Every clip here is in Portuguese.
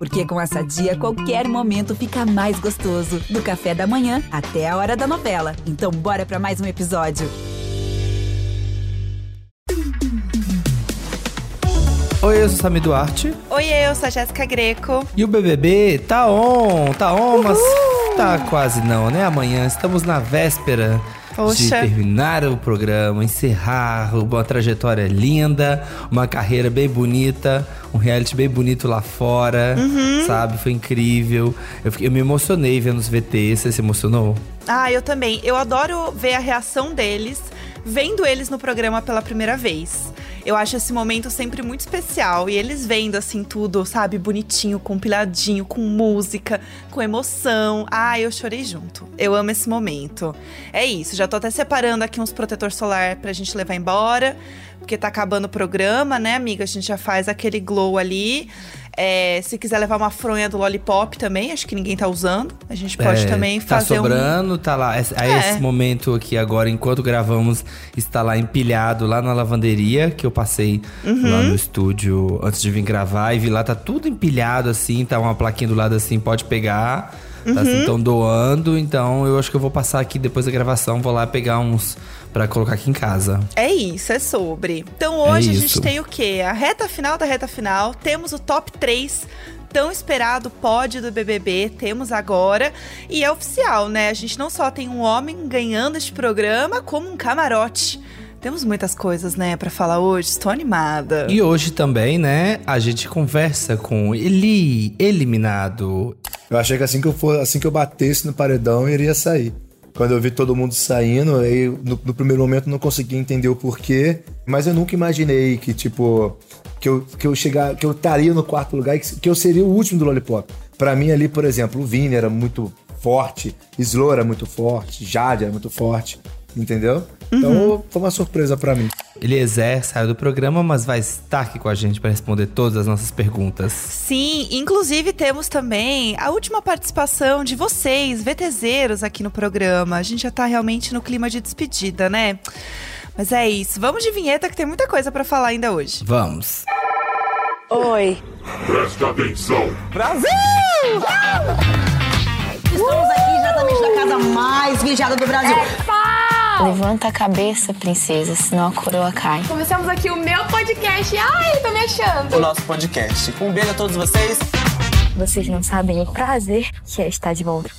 Porque com essa dia, qualquer momento fica mais gostoso. Do café da manhã até a hora da novela. Então, bora para mais um episódio. Oi, eu sou Sami Duarte. Oi, eu sou a Jéssica Greco. E o BBB tá on, tá on, mas tá quase não, né? Amanhã estamos na véspera Poxa. de terminar o programa, encerrar uma trajetória linda, uma carreira bem bonita, um reality bem bonito lá fora, sabe? Foi incrível. Eu, fiquei- eu me emocionei vendo os VT. Você se emocionou? Ah, eu também. Eu adoro ver a reação deles, vendo eles no programa pela primeira vez. Eu acho esse momento sempre muito especial. E eles vendo, assim, tudo, sabe, bonitinho, compiladinho, com música, com emoção. Ah, eu chorei junto. Eu amo esse momento. É isso, já tô até separando aqui uns protetor solar pra gente levar embora. Porque tá acabando o programa, né, amiga? A gente já faz aquele glow ali. É, se quiser levar uma fronha do Lollipop também, acho que ninguém tá usando. A gente pode É, também tá fazer um. sobrando, tá lá. Esse- Aí É. esse momento aqui agora, enquanto gravamos, está lá empilhado lá na lavanderia, que eu passei Uhum. lá no estúdio antes de vir gravar e vi lá, tá tudo empilhado assim, tá uma plaquinha do lado assim, pode pegar. Tá Uhum. assim, tão doando, então eu acho que eu vou passar aqui depois da gravação, vou lá pegar uns pra colocar aqui em casa. É isso, é sobre. Então hoje a gente tem o quê? A reta final da reta final. Temos o top 3 tão esperado pódio do BBB, temos agora. E é oficial, né? A gente não só tem um homem ganhando este programa, como um camarote. Temos muitas coisas, né, pra falar hoje. Estou animada. E hoje também, né, a gente conversa com Eli, eliminado. Eu achei que assim que eu for, assim que eu batesse no paredão, eu iria sair. Quando eu vi todo mundo saindo, aí no, no primeiro momento não consegui entender o porquê, mas eu nunca imaginei que tipo que eu que eu chegar, que eu estaria no quarto lugar e que, que eu seria o último do Lollipop. Pra mim ali, por exemplo, o Vini era muito forte, Slow era muito forte, Jade era muito forte, entendeu? Então foi uma surpresa pra mim. Eliezer saiu do programa, mas vai estar aqui com a gente para responder todas as nossas perguntas. Sim, inclusive temos também a última participação de vocês, VTZeros, aqui no programa. A gente já tá realmente no clima de despedida, né? Mas é isso. Vamos de vinheta que tem muita coisa pra falar ainda hoje. Vamos. Oi. Preste atenção. Estamos aqui diretamente da casa mais vigiada do Brasil. Levanta a cabeça, princesa, senão a coroa cai. Começamos aqui o meu podcast. Ai, tô me achando. o nosso podcast. Um beijo a todos vocês. Vocês não sabem o prazer que é estar de volta.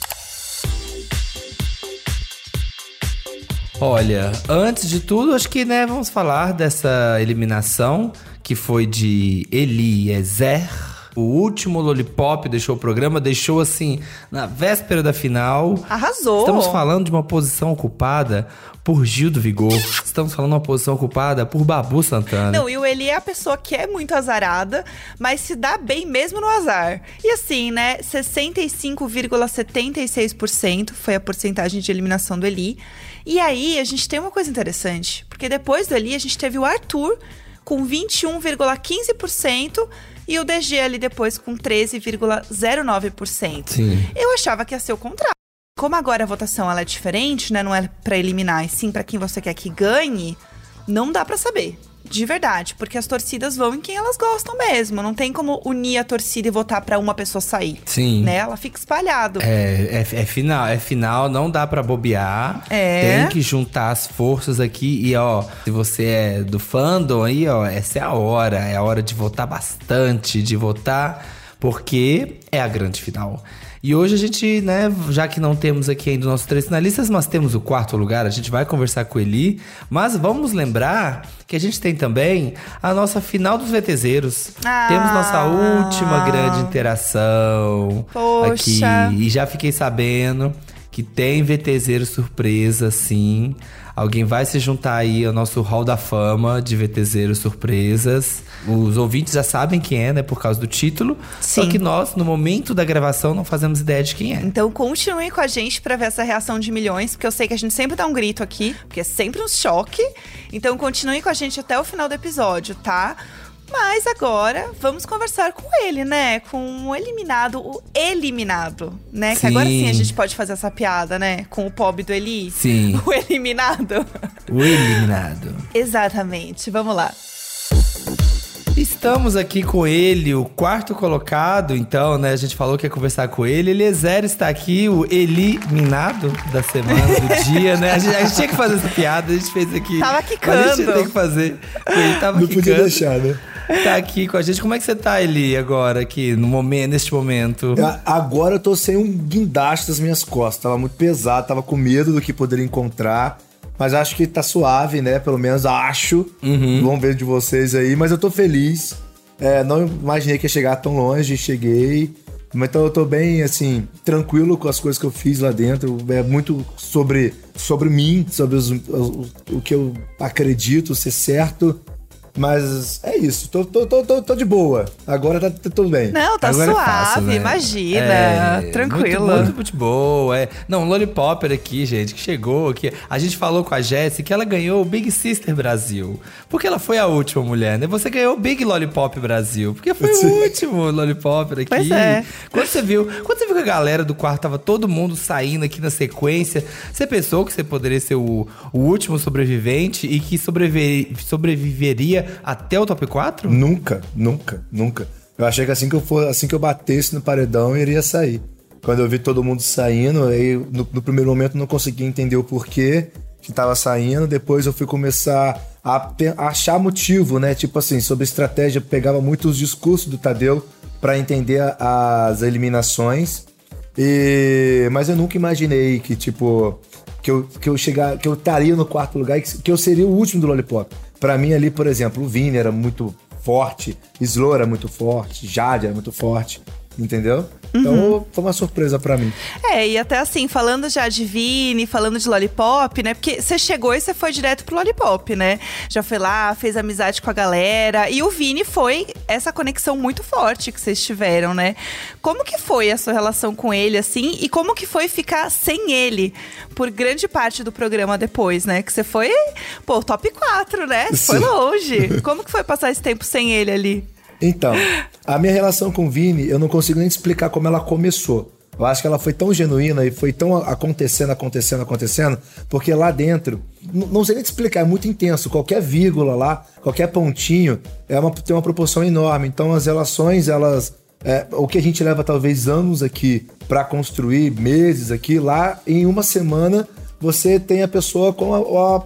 Olha, antes de tudo, acho que né, vamos falar dessa eliminação que foi de Eliezer. O último Lollipop deixou o programa, deixou assim, na véspera da final. Arrasou. Estamos falando de uma posição ocupada por Gil do Vigor. Estamos falando de uma posição ocupada por Babu Santana. Não, e o Eli é a pessoa que é muito azarada, mas se dá bem mesmo no azar. E assim, né? 65,76% foi a porcentagem de eliminação do Eli. E aí, a gente tem uma coisa interessante, porque depois do Eli, a gente teve o Arthur com 21,15% e o DG ali depois com 13,09%. Sim. Eu achava que ia ser o contrário. Como agora a votação ela é diferente, né? Não é pra eliminar, e sim pra quem você quer que ganhe, não dá pra saber. De verdade, porque as torcidas vão em quem elas gostam mesmo. Não tem como unir a torcida e votar pra uma pessoa sair. Sim. Né? Ela fica espalhado. É, é, é final, é final, não dá pra bobear. É. Tem que juntar as forças aqui e ó, se você é do fandom aí, ó, essa é a hora, é a hora de votar bastante, de votar porque é a grande final. E hoje a gente, né, já que não temos aqui ainda os nossos três finalistas, mas temos o quarto lugar, a gente vai conversar com ele. Mas vamos lembrar que a gente tem também a nossa final dos VTZeros. Ah. Temos nossa última grande interação Poxa. aqui. E já fiquei sabendo que tem VTZero surpresa, sim. Alguém vai se juntar aí ao nosso hall da fama de VTZero surpresas. Os ouvintes já sabem quem é, né? Por causa do título. Só Sim. que nós, no momento da gravação, não fazemos ideia de quem é. Então continuem com a gente pra ver essa reação de milhões, porque eu sei que a gente sempre dá um grito aqui, porque é sempre um choque. Então continuem com a gente até o final do episódio, tá? Mas agora vamos conversar com ele, né? Com o eliminado, o eliminado, né? Que agora sim a Sim. gente pode fazer essa piada, né? Com o pobre do Eli. Sim. O eliminado. O eliminado. Exatamente. Vamos lá. Estamos aqui com ele, o quarto colocado, então, né? A gente falou que ia conversar com ele. Eliezer está aqui, o eliminado da semana, do dia, né? A gente, a gente tinha que fazer essa piada, a gente fez aqui. Tava quicando. Mas A gente tem que fazer. Ele tava Não podia quicando. deixar, né? Tá aqui com a gente. Como é que você tá, Eli, agora, aqui, no momento, neste momento? A- Agora eu tô sem um guindaste das minhas costas. Tava muito pesado, tava com medo do que poderia encontrar. Mas acho que tá suave, né? Pelo menos acho. Vamos ver de vocês aí. Mas eu tô feliz. É, não imaginei que ia chegar tão longe. Cheguei. Mas Então eu tô bem, assim, tranquilo com as coisas que eu fiz lá dentro. É muito sobre, sobre mim, sobre os- os- o que eu acredito ser certo. Mas é isso. Tô, tô, tô, tô, tô de boa. Agora tá, tudo bem. Não, tá Agora é suave, fácil, né? imagina. É, tranquilo. Muito, muito, muito boa. É. Não, Lollipop aqui, gente, que chegou aqui. A gente falou com a Jessie que ela ganhou o Big Sister Brasil. Porque ela foi a última mulher, né? Você ganhou o Big Lollipop Brasil. Porque foi o último Lollipop aqui. Pois é. Quando você viu, quando você viu que a galera do quarto tava todo mundo saindo aqui na sequência, você pensou que você poderia ser o, o último sobrevivente e que sobrevive- sobreviveria até o top 4? Nunca, nunca, nunca. Eu achei que assim que eu for, assim que eu batesse no paredão, eu iria sair. Quando eu vi todo mundo saindo, aí no, no primeiro momento não consegui entender o porquê que tava saindo. Depois eu fui começar a, a achar motivo, né? Tipo assim, sobre estratégia, eu pegava muito os discursos do Tadeu para entender as eliminações. E mas eu nunca imaginei que tipo que eu, que eu chegar, que eu estaria no quarto lugar e que, que eu seria o último do Lollipop. Pra mim ali, por exemplo, o Vini era muito forte, Slow era muito forte, Jade era muito forte, entendeu? Então foi uma surpresa pra mim. É, e até assim, falando já de Vini, falando de Lollipop, né? Porque você chegou e você foi direto pro Lollipop, né? Já foi lá, fez amizade com a galera. E o Vini foi essa conexão muito forte que vocês tiveram, né? Como que foi a sua relação com ele, assim? E como que foi ficar sem ele por grande parte do programa depois, né? Que você foi, pô, top 4, né? Foi longe. Como que foi passar esse tempo sem ele ali? Então, a minha relação com o Vini, eu não consigo nem explicar como ela começou. Eu acho que ela foi tão genuína e foi tão acontecendo, acontecendo, acontecendo, porque lá dentro, não sei nem te explicar, é muito intenso. Qualquer vírgula lá, qualquer pontinho, é uma, tem uma proporção enorme. Então as relações, elas. é, o que a gente leva talvez anos aqui pra construir, meses aqui, lá em uma semana você tem a pessoa com a,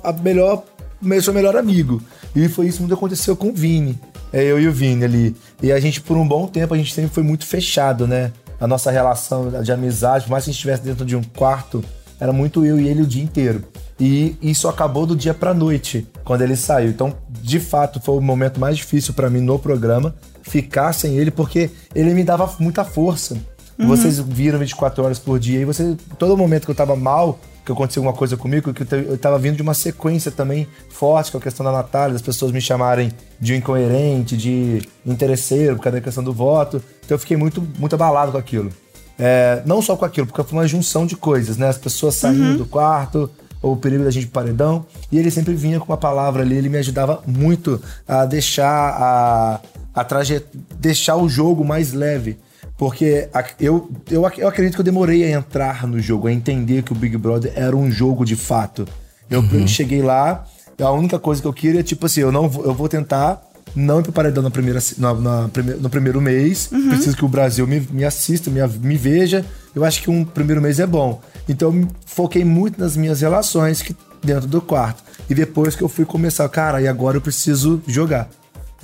a- a melhor, o seu melhor amigo. E foi isso que aconteceu com o Vini. É eu e o Vini ali. E a gente, por um bom tempo, a gente sempre foi muito fechado, né? A nossa relação de amizade, por mais que a gente estivesse dentro de um quarto, era muito eu e ele o dia inteiro. E isso acabou do dia pra noite, quando ele saiu. Então, de fato, foi o momento mais difícil pra mim no programa, ficar sem ele, porque ele me dava muita força. Vocês viram 24 horas por dia e você, todo momento que eu tava mal, que aconteceu alguma coisa comigo, que eu te- eu tava vindo de uma sequência também forte com a questão da Natália, das pessoas me chamarem de incoerente, de interesseiro, por causa da questão do voto. Então eu fiquei muito, muito abalado com aquilo. É, não só com aquilo, porque foi uma junção de coisas, né? As pessoas saindo do quarto, ou o perigo da gente de paredão, e ele sempre vinha com uma palavra ali, ele me ajudava muito a deixar a, a traje, deixar o jogo mais leve. Porque eu, eu, eu acredito que eu demorei a entrar no jogo, a entender que o Big Brother era um jogo de fato. Eu cheguei lá, a única coisa que eu queria é tipo assim, eu não vou, eu vou tentar não ir pro paredão na primeira, na, na prime- no primeiro mês. Preciso que o Brasil me, me assista, me, me veja. Eu acho que um primeiro mês é bom. Então eu me foquei muito nas minhas relações que, dentro do quarto. E depois que eu fui começar, cara, e agora eu preciso jogar.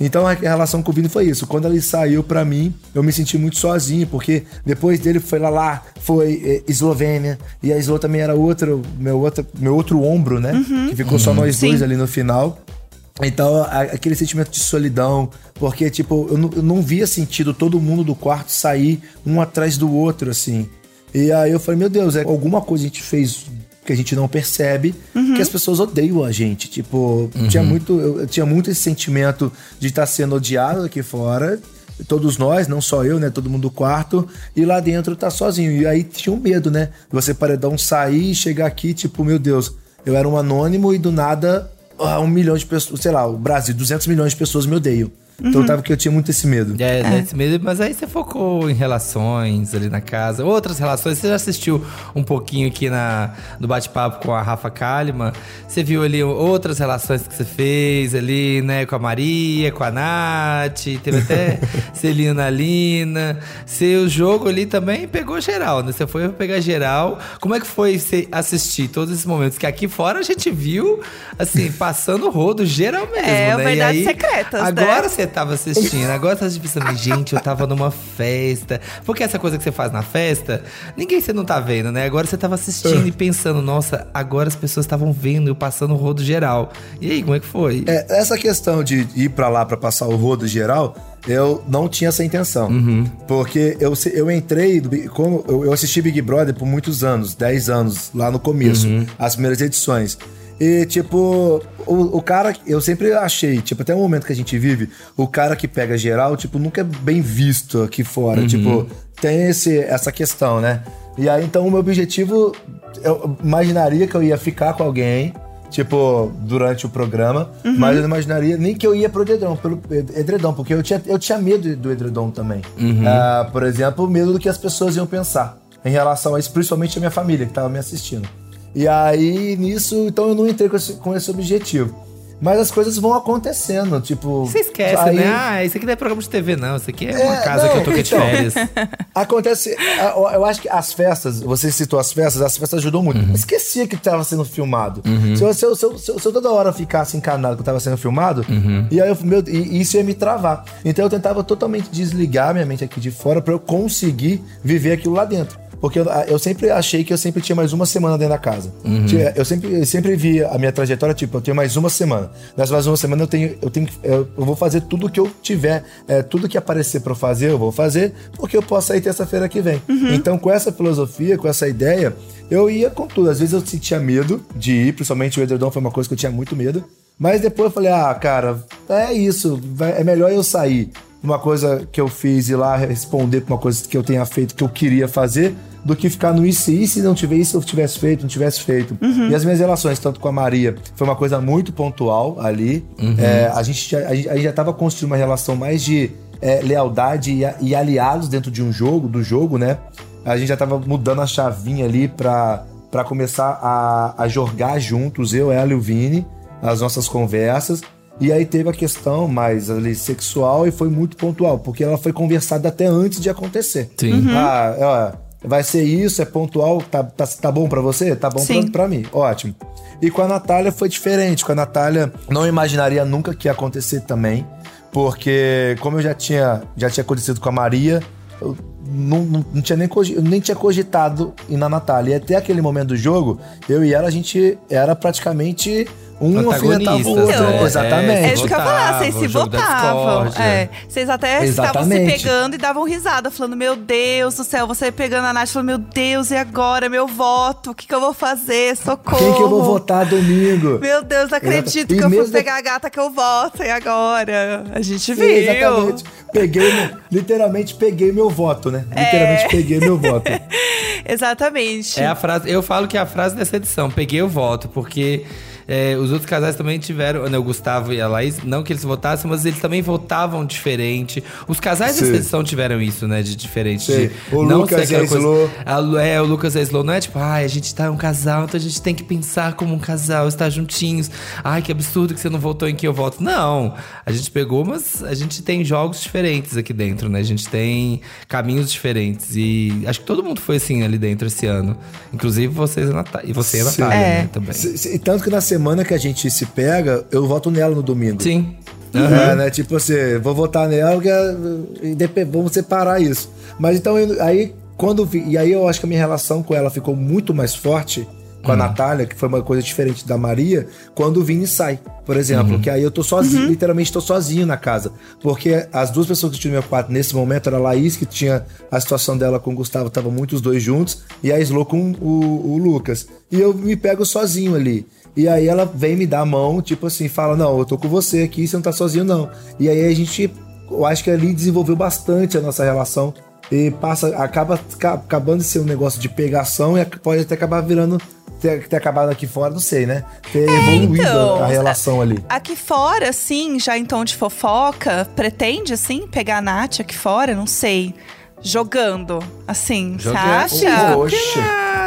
Então a relação com o Vini foi isso. Quando ele saiu pra mim, eu me senti muito sozinho, porque depois dele foi lá lá, foi eh, Eslovênia, e a Eslo também era outro, meu outro, meu outro ombro, né? Que ficou só nós dois Sim. ali no final. Então, aquele sentimento de solidão, porque, tipo, eu não, eu não via sentido todo mundo do quarto sair um atrás do outro, assim. E aí eu falei, meu Deus, é alguma coisa a gente fez que a gente não percebe, que as pessoas odeiam a gente. Tipo, tinha, muito, eu, tinha muito esse sentimento de estar sendo odiado aqui fora. Todos nós, não só eu, né? Todo mundo do quarto. E lá dentro tá sozinho. E aí tinha um medo, né? Você paredão sair e chegar aqui, tipo, meu Deus, eu era um anônimo e do nada ah, um milhão de pessoas, sei lá, o Brasil, 200 milhões de pessoas me odeiam. Então eu tava que eu tinha muito esse medo. É, né, esse medo, mas aí você focou em relações ali na casa. Outras relações, você já assistiu um pouquinho aqui na, no bate-papo com a Rafa Kalimann. Você viu ali outras relações que você fez ali, né? Com a Maria, com a Nath, teve até Celina Lina. Seu jogo ali também pegou geral, né? Você foi pegar geral. Como é que foi você assistir todos esses momentos? Que aqui fora a gente viu, assim, passando o rodo geral mesmo, É, né? verdades e aí, secretas, né? Agora você tava assistindo, agora você tá pensando, gente, eu tava numa festa. Porque essa coisa que você faz na festa, ninguém você não tá vendo, né? Agora você tava assistindo e pensando, nossa, agora as pessoas estavam vendo eu passando o rodo geral. E aí, como é que foi? É, essa questão de ir pra lá pra passar o rodo geral, eu não tinha essa intenção. Porque eu, eu entrei, como eu eu assisti Big Brother por muitos anos, 10 anos, lá no começo, as primeiras edições. E, tipo, o, o cara, eu sempre achei, tipo, até o momento que a gente vive, o cara que pega geral, tipo, nunca é bem visto aqui fora. Tipo, tem esse, essa questão, né? E aí, então, o meu objetivo, eu imaginaria que eu ia ficar com alguém, tipo, durante o programa, mas eu não imaginaria nem que eu ia pro edredom, pelo edredom, porque eu tinha, eu tinha medo do edredom também. Ah, por exemplo, medo do que as pessoas iam pensar em relação a isso, principalmente a minha família que tava me assistindo. E aí, nisso, então eu não entrei com esse, com esse objetivo. Mas as coisas vão acontecendo, tipo. Você esquece, aí- né? Ah, isso aqui não é programa de TV, não. Isso aqui é uma É, casa que não, eu tô aqui de então. férias. Acontece, eu acho que as festas, você citou as festas, as festas ajudou muito. Uhum. Esquecia que tava sendo filmado. Se, eu, se, eu, se, eu, se eu- se eu toda hora ficasse encanado que tava sendo filmado, Uhum. e aí eu, meu, e isso ia me travar. Então eu tentava totalmente desligar minha mente aqui de fora pra eu conseguir viver aquilo lá dentro. Porque eu, eu sempre achei que eu sempre tinha mais uma semana dentro da casa. Uhum. Eu sempre, eu sempre vi a minha trajetória, tipo, eu tenho mais uma semana. Nessa mais uma semana eu tenho, eu tenho, eu, vou fazer tudo que eu tiver, é, tudo que aparecer pra eu fazer, eu vou fazer, porque eu posso sair terça-feira que vem. Então, com essa filosofia, com essa ideia, eu ia com tudo. Às vezes eu sentia medo de ir, principalmente o edredom foi uma coisa que eu tinha muito medo. Mas depois eu falei, ah, cara, é isso, é melhor eu sair uma coisa que eu fiz e lá responder pra uma coisa que eu tenha feito que eu queria fazer, do que ficar no isso e se não tiver isso, eu tivesse feito, não tivesse feito. E as minhas relações, tanto com a Maria, foi uma coisa muito pontual ali. É, a, gente já, a gente a gente já tava construindo uma relação mais de é, lealdade e, e aliados dentro de um jogo, do jogo, né? A gente já tava mudando a chavinha ali pra, pra começar a, a jogar juntos, eu, ela e o Vini, as nossas conversas. E aí teve a questão mais ali sexual e foi muito pontual, porque ela foi conversada até antes de acontecer. Sim. Ah, ó, vai ser isso, é pontual, tá, tá, tá bom pra você? Tá bom pra, pra mim, ótimo. E com a Natália foi diferente, com a Natália não imaginaria nunca que ia acontecer também, porque como eu já tinha, já tinha acontecido com a Maria, eu não, não, não tinha nem, nem tinha cogitado ir na Natália. E até aquele momento do jogo, eu e ela, a gente era praticamente um alfinetava o outro. Exatamente. É isso que eu ia falar, vocês se Votavam. É, vocês até estavam se pegando e davam risada, falando: Meu Deus do céu, você pegando a Nath, falando: Meu Deus, e agora? Meu voto, o que, que eu vou fazer? Socorro. Quem que eu vou votar domingo? Meu Deus, não acredito Exato. E que eu fui pegar a gata que eu voto, e agora? A gente Sim, viu. exatamente. Peguei, meu- literalmente peguei meu voto, né? É. Literalmente peguei meu voto. Exatamente. É a frase, eu falo que é a frase dessa edição, peguei o voto, porque é, os outros casais também tiveram, né, o Gustavo e a Laís, não que eles votassem, mas eles também votavam diferente. Os casais Sim. dessa edição tiveram isso, né, de diferente. Sim. De O não Lucas e a Slo. A Lu- é, o Lucas e a Slow não é tipo, ai, a gente tá um casal, então a gente tem que pensar como um casal, estar juntinhos. Ai, que absurdo que você não votou em quem eu voto. Não, a gente pegou, mas a gente tem jogos diferentes aqui dentro, né? A gente tem caminhos diferentes e acho que todo mundo foi assim ali dentro esse ano. Inclusive vocês e a Natália. E você e a. Natália, É. né, também. Se- Tanto que na semana que a gente se pega, eu voto nela no domingo. Sim. É, né? Tipo assim, vou votar nela porque, vamos separar isso. Mas então, aí, quando vi, e aí eu acho que a minha relação com ela ficou muito mais forte com a Natália, que foi uma coisa diferente da Maria, quando o Vini sai, por exemplo. Que aí eu tô sozinho, literalmente tô sozinho na casa. Porque as duas pessoas que tinham no meu quarto nesse momento era a Laís, que tinha a situação dela com o Gustavo, estavam muito os dois juntos, e a Slo com o, o Lucas. E eu me pego sozinho ali. E aí ela vem me dar a mão, tipo assim, fala: Não, eu tô com você aqui, você não tá sozinho, não. E aí a gente, eu acho que ali desenvolveu bastante a nossa relação. E passa, acaba ca- acabando de ser um negócio de pegação e pode até acabar virando ter, ter acabado aqui fora, não sei, né? Ter evoluído então, a relação ali. Aqui fora, sim, já em tom de fofoca, pretende, assim, pegar a Nath aqui fora? Não sei. Jogando, assim, você acha? Oxe.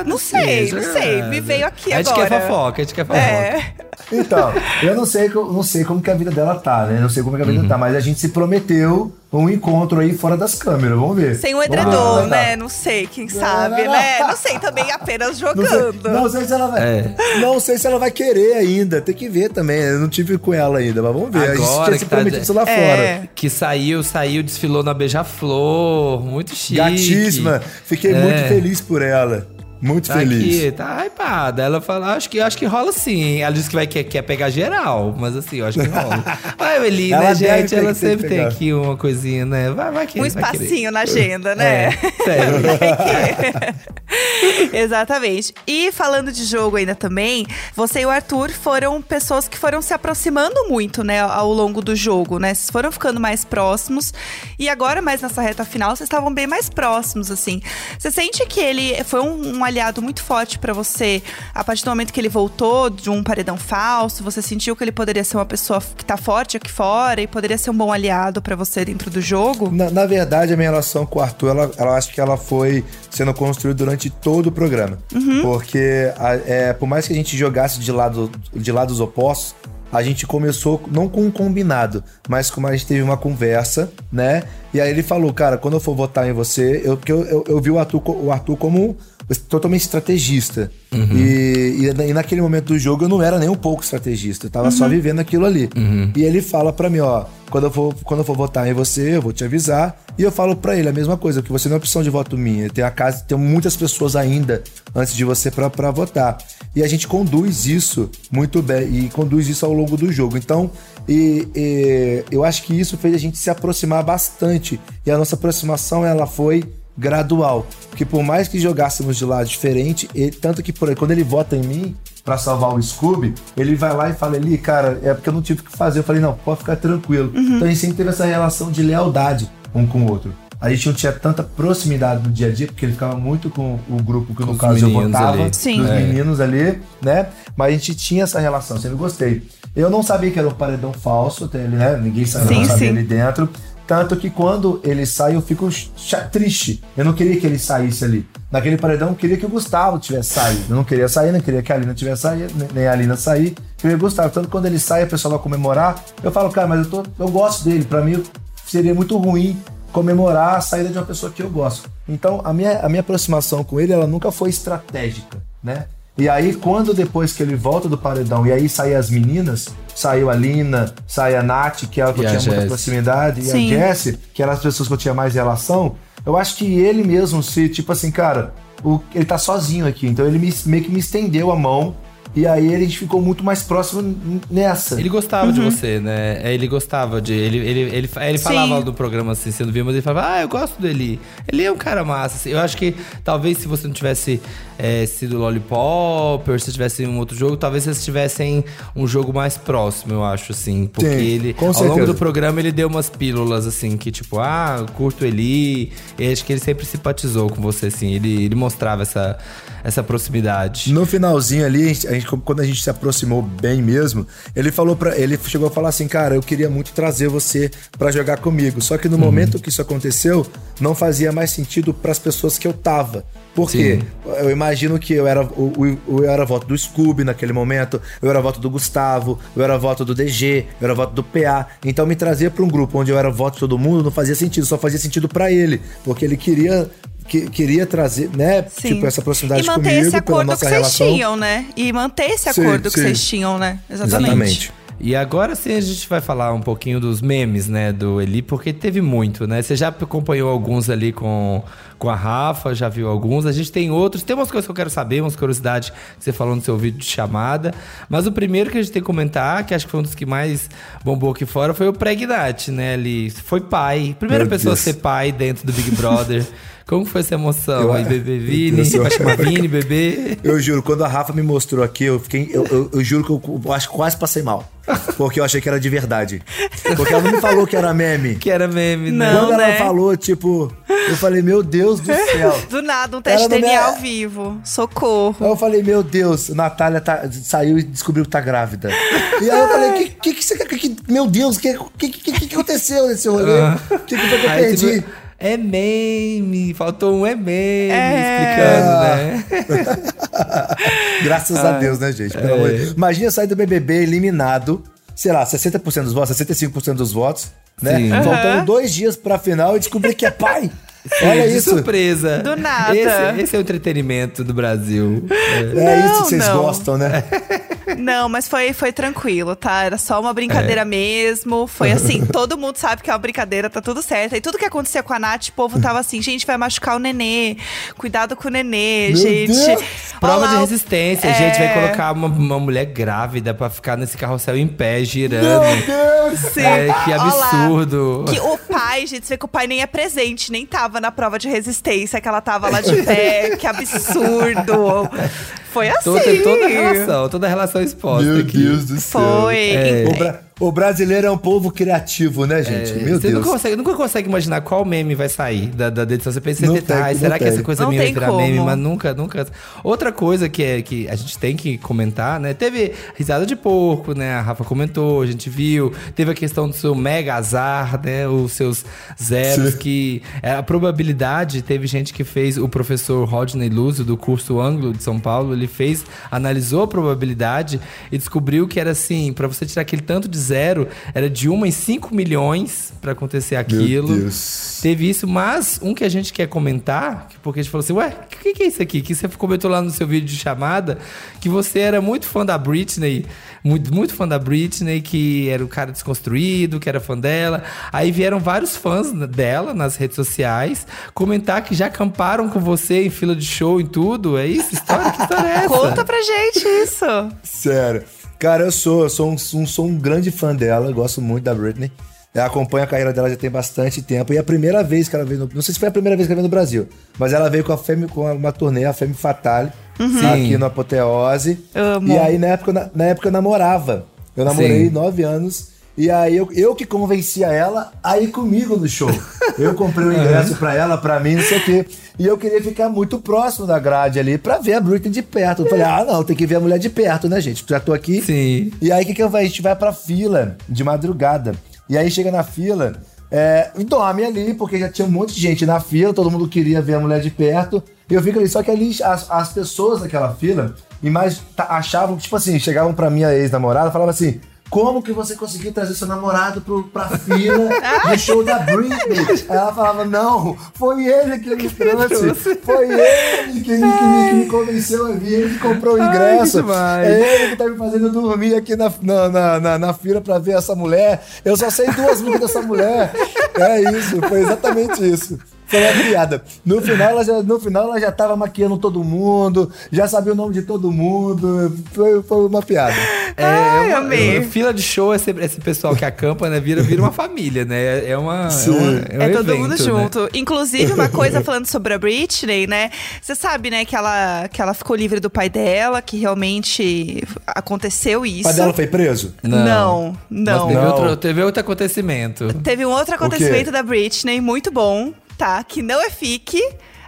Não sei, não sei. Me veio aqui A gente agora. quer fofoca, a gente quer fofoca. É. Então, eu não sei, não sei como que a vida dela tá, né? Não sei como que a vida tá, mas a gente se prometeu um encontro aí fora das câmeras, vamos ver. Sem ver edredom, vai né? Não sei, quem Não, sabe, não, né? não. Não sei também apenas Não sei, jogando. não sei se ela vai. É. Não sei se ela vai querer ainda. Tem que ver também. Eu não tive com ela ainda, mas vamos ver. a gente Agora tinha que se tá prometido de- isso lá É. fora. Que saiu, saiu, desfilou na Beija-Flor. Muito chique. Gatíssima. Fiquei É. muito feliz por ela. Muito Tá feliz. aqui, tá hypada. Ela fala, acho que, acho que rola sim. Ela disse que vai quer, quer pegar geral, mas assim, eu acho que rola. Vai, Eli, Ela né, gente? ter Ela que- tem que sempre tem aqui uma coisinha, né? Vai, vai querer. Um espacinho na agenda, né? É, sério. Exatamente. E falando de jogo ainda também, você e o Arthur foram pessoas que foram se aproximando muito, né, ao longo do jogo, né? Vocês foram ficando mais próximos. E agora, mais nessa reta final, vocês estavam bem mais próximos, assim. Você sente que ele foi um, um aliado muito forte pra você a partir do momento que ele voltou de um paredão falso? Você sentiu que ele poderia ser uma pessoa que tá forte aqui fora e poderia ser um bom aliado pra você dentro do jogo? Na, na verdade, a minha relação com o Arthur, ela, ela acho que ela foi sendo construída durante todo o programa. Porque a- é, por mais que a gente jogasse de, lado, de lados opostos, a gente começou não com um combinado, mas como a gente teve uma conversa, né? E aí ele falou, cara, quando eu for votar em você, eu, porque eu, eu, eu vi o Arthur, o Arthur como totalmente estrategista. E, e na- e naquele momento do jogo eu não era nem um pouco estrategista, eu tava só vivendo aquilo ali. E ele fala pra mim, ó, quando eu, for, quando eu for votar em você, eu vou te avisar. E eu falo pra ele a mesma coisa, que você não é opção de voto minha. Tem a casa, tem muitas pessoas ainda antes de você pra votar. E a gente conduz isso muito bem e conduz isso ao longo do jogo. Então, e, e eu acho que isso fez a gente se aproximar bastante. E a nossa aproximação ela foi gradual. Porque por mais que jogássemos de lado diferente, ele- tanto que por aí, quando ele vota em mim pra salvar o Scooby, ele vai lá e fala ali, cara, é porque eu não tive o que fazer. Eu falei, não, pode ficar tranquilo. Então a gente sempre teve essa relação de lealdade um com o outro. A gente não tinha tanta proximidade no dia a dia, porque ele ficava muito com o grupo que, no os caso, eu votava, ali. Sim. dos É. meninos ali, né? Mas a gente tinha essa relação, sempre gostei. Eu não sabia que era um paredão falso, ele, né? Ninguém sabia, Sim, não sabia sim. ali dentro. Tanto que quando ele sai, eu fico triste. Eu não queria que ele saísse ali. Naquele paredão, eu queria que o Gustavo tivesse saído. Eu não queria sair, não queria que a Alina tivesse saído, nem- a Alina sair. Eu queria o Gustavo. Tanto que quando ele sai, a pessoa vai comemorar. Eu falo, cara, mas eu, tô, eu gosto dele. Pra mim, seria muito ruim comemorar a saída de uma pessoa que eu gosto. Então, a minha, a minha aproximação com ele, ela nunca foi estratégica, né? E aí, quando depois que ele volta do paredão e aí saem as meninas, saiu a Lina, sai a Nath, que é ela que eu E a tinha muita proximidade, e Sim. a Jessie, que eram as pessoas que eu tinha mais relação, eu acho que ele mesmo se, tipo assim, cara, o- ele tá sozinho aqui, então ele me- meio que me estendeu a mão, e aí a gente ficou muito mais próximo nessa. Ele gostava de você, né? É, Ele gostava de. Ele, ele, ele, ele falava no programa assim, você não viu, mas ele falava, ah, eu gosto dele. Ele é um cara massa. assim. Eu acho que talvez se você não tivesse é, sido Lollipop, ou se tivesse um outro jogo, talvez vocês tivessem um jogo mais próximo, eu acho, assim. Porque Sim, ele, com ao longo do programa, ele deu umas pílulas, assim, que tipo, ah, eu curto ele. E acho que ele sempre simpatizou com você, assim. Ele, ele mostrava essa, essa proximidade. No finalzinho ali, a gente- a gente- quando a gente se aproximou bem mesmo, ele falou para ele chegou a falar assim, cara, eu queria muito trazer você pra jogar comigo. Só que no momento que isso aconteceu, não fazia mais sentido pras pessoas que eu tava. Por quê? Eu imagino que eu era o, o- eu era voto do Scooby naquele momento, eu era voto do Gustavo, eu era voto do DG, eu era voto do PA. Então me trazia pra um grupo onde eu era voto de todo mundo, não fazia sentido, só fazia sentido pra ele, porque ele queria que- queria trazer, né, Sim. tipo essa proximidade e manter comigo esse acordo nossa que vocês relação. tinham, né? E manter esse Sim, acordo que sim. vocês tinham, né? Exatamente. Exatamente. E agora sim a gente vai falar um pouquinho dos memes, né, do Eli, porque teve muito, né? Você já acompanhou alguns ali com, com a Rafa, já viu alguns. A gente tem outros, tem umas coisas que eu quero saber, umas curiosidades que você falou no seu vídeo de chamada. Mas o primeiro que a gente tem que comentar, que acho que foi um dos que mais bombou aqui fora, foi o Pregnat, né, Eli? Foi pai. Primeira Meu pessoa Deus. a ser pai dentro do Big Brother. Como foi essa emoção? Eu- aí, bebê Vini, vai chamar Vini, bebê. Eu juro, quando a Rafa me mostrou aqui, eu fiquei. Eu, eu- eu juro que eu, eu acho que quase passei mal. Porque eu achei que era de verdade. Porque ela não me falou que era meme. Que era meme, né? Não, Quando ela né? falou, tipo, eu falei, meu Deus do céu. Do nada, um teste não DNA me- ao vivo. Socorro. Aí eu falei, meu Deus, Natália tá- saiu e descobriu que tá grávida. E aí eu falei, que que, que você que, que- Meu Deus, o que, que, que, que aconteceu nesse rolê? O que, que foi que eu Aí, perdi? tipo, é meme, faltou um é meme É. explicando, né? Graças a Deus, né, gente? Pelo amor de Deus. Imagina sair do BBB eliminado, sei lá, 60% dos votos, 65% dos votos, né? Sim. Faltando dois dias pra final e descobrir que é pai. Olha de isso. surpresa. Do nada. Esse, esse é o entretenimento do Brasil. É isso Não, que vocês não. gostam, né? Não, mas foi, foi tranquilo, tá? Era só uma brincadeira mesmo. Foi assim, todo mundo sabe que é uma brincadeira, tá tudo certo. E tudo que acontecia com a Nath, o povo tava assim, gente, vai machucar o nenê. Cuidado com o nenê, Meu gente. Deus. Prova Olha de resistência. é. Gente, vai colocar uma, uma mulher grávida pra ficar nesse carrossel em pé, girando. Meu Deus! Sim. É, que Olha absurdo. Que o pai, gente, você vê que o pai nem é presente, nem tava na prova de resistência, que ela tava lá de pé. que absurdo. Foi assim. Toda, toda a relação, toda a relação exposta Meu aqui. Deus do céu. Foi. É. O, bra- o brasileiro é um povo criativo, né, gente? Meu Você Deus. nunca consegue, nunca consegue imaginar qual meme vai sair da, da edição. Você pensa, Não você não será que tem. essa coisa Não minha vai virar como. meme? Mas nunca, nunca. Outra coisa que, é, que a gente tem que comentar, né? Teve risada de porco, né? A Rafa comentou, a gente viu. Teve a questão do seu mega azar, né? Os seus zeros, Sim. que é, a probabilidade, teve gente que fez, o professor Rodney Luso, do curso Ângulo de São Paulo, ele fez, analisou a probabilidade e descobriu que era assim, pra você tirar aquele tanto de zero, era de uma em 5 milhões pra acontecer aquilo. Meu Deus. Teve isso, mas um que a gente quer comentar, que- porque a gente falou assim, ué, o que, que é isso aqui? Que você comentou lá no seu vídeo de chamada, que você era muito fã da Britney, muito, muito fã da Britney, que era o cara desconstruído, que era fã dela. Aí vieram vários fãs dela nas redes sociais comentar que já acamparam com você em fila de show e tudo. É isso? História? Que história é essa? Conta pra gente isso. Sério. Cara, eu sou, eu sou um, um- sou um grande fã dela, gosto muito da Britney. Eu acompanho a carreira dela já tem bastante tempo. E é a primeira vez que ela veio no, Não sei se foi a primeira vez que ela veio no Brasil, mas ela veio com, a Femme, com uma turnê, a Femme Fatale, aqui no Apoteose. Amo. E aí, na época, eu na, na época, eu namorava. Eu namorei Sim. nove anos. E aí, eu, eu que convencia ela a ir comigo no show. Eu comprei o ingresso pra ela, pra mim, não sei o quê. E eu queria ficar muito próximo da grade ali pra ver a Britney de perto. Eu falei, ah, não, tem que ver a mulher de perto, né, gente? Já tô aqui. Sim. E aí, o que, que eu faço? A gente vai pra fila de madrugada. E aí, chega na fila é, e dorme ali, porque já tinha um monte de gente na fila, todo mundo queria ver a mulher de perto. E eu fico ali. Só que ali, as, as pessoas daquela fila e mais achavam, tipo assim, chegavam pra minha ex-namorada e falavam assim. Como que você conseguiu trazer seu namorado pro, pra fila do show da Britney? Aí ela falava, não, foi ele que me trouxe. Foi ele que, me- que me, que me convenceu a vir, ele que comprou o Ai, ingresso. demais. É ele que tá me fazendo dormir aqui na, na, na, na, na fila pra ver essa mulher. Eu só sei duas músicas dessa mulher. É isso, foi exatamente isso. Foi uma piada. No final, ela já, no final, ela já tava maquiando todo mundo, já sabia o nome de todo mundo. Foi, foi uma piada. É, Ai, é uma- amei. é uma fila de show, esse, esse pessoal que acampa, né? Vira, vira uma família, né? É uma. É, Sim. uma, é um É todo evento, mundo né? junto. Inclusive, uma coisa falando sobre a Britney, né? Você sabe, né, que ela, que ela ficou livre do pai dela, que realmente aconteceu O isso. pai dela foi preso? Não, não. Mas teve, Não. Outro, teve outro acontecimento. Teve um outro acontecimento da Britney muito bom, tá? Que não é fique.